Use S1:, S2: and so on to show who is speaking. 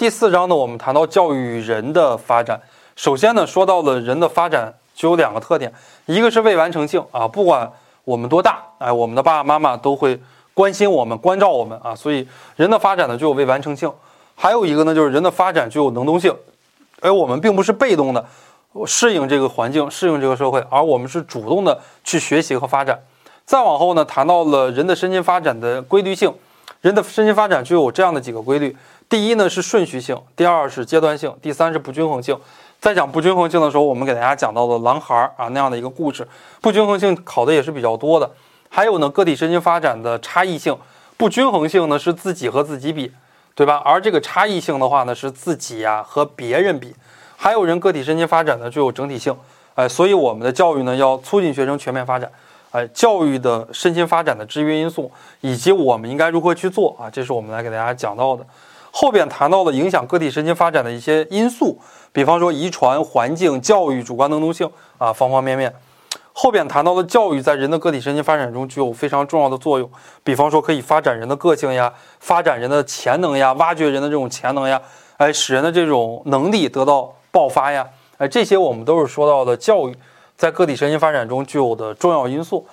S1: 第四章呢，我们谈到教育人的发展。首先呢，说到了人的发展就有两个特点，一个是未完成性啊，不管我们多大，哎，我们的爸爸妈妈都会关心我们、关照我们啊，所以人的发展呢就有未完成性。还有一个呢，就是人的发展具有能动性，而我们并不是被动的适应这个环境、适应这个社会，而我们是主动的去学习和发展。再往后呢，谈到了人的身心发展的规律性，人的身心发展具有这样的几个规律。第一呢是顺序性，第二是阶段性，第三是不均衡性。在讲不均衡性的时候，我们给大家讲到了狼孩儿啊那样的一个故事。不均衡性考的也是比较多的。还有呢，个体身心发展的差异性，不均衡性呢是自己和自己比，对吧？而这个差异性的话呢，是自己呀和别人比。还有人个体身心发展呢具有整体性，哎，所以我们的教育呢要促进学生全面发展，哎，教育的身心发展的制约因素以及我们应该如何去做啊，这是我们来给大家讲到的。后边谈到的影响个体身心发展的一些因素，比方说遗传、环境、教育、主观能动性啊，方方面面。后边谈到的教育在人的个体身心发展中具有非常重要的作用，比方说可以发展人的个性呀，发展人的潜能呀，挖掘人的这种潜能呀，哎，使人的这种能力得到爆发呀，哎，这些我们都是说到的教育在个体身心发展中具有的重要因素。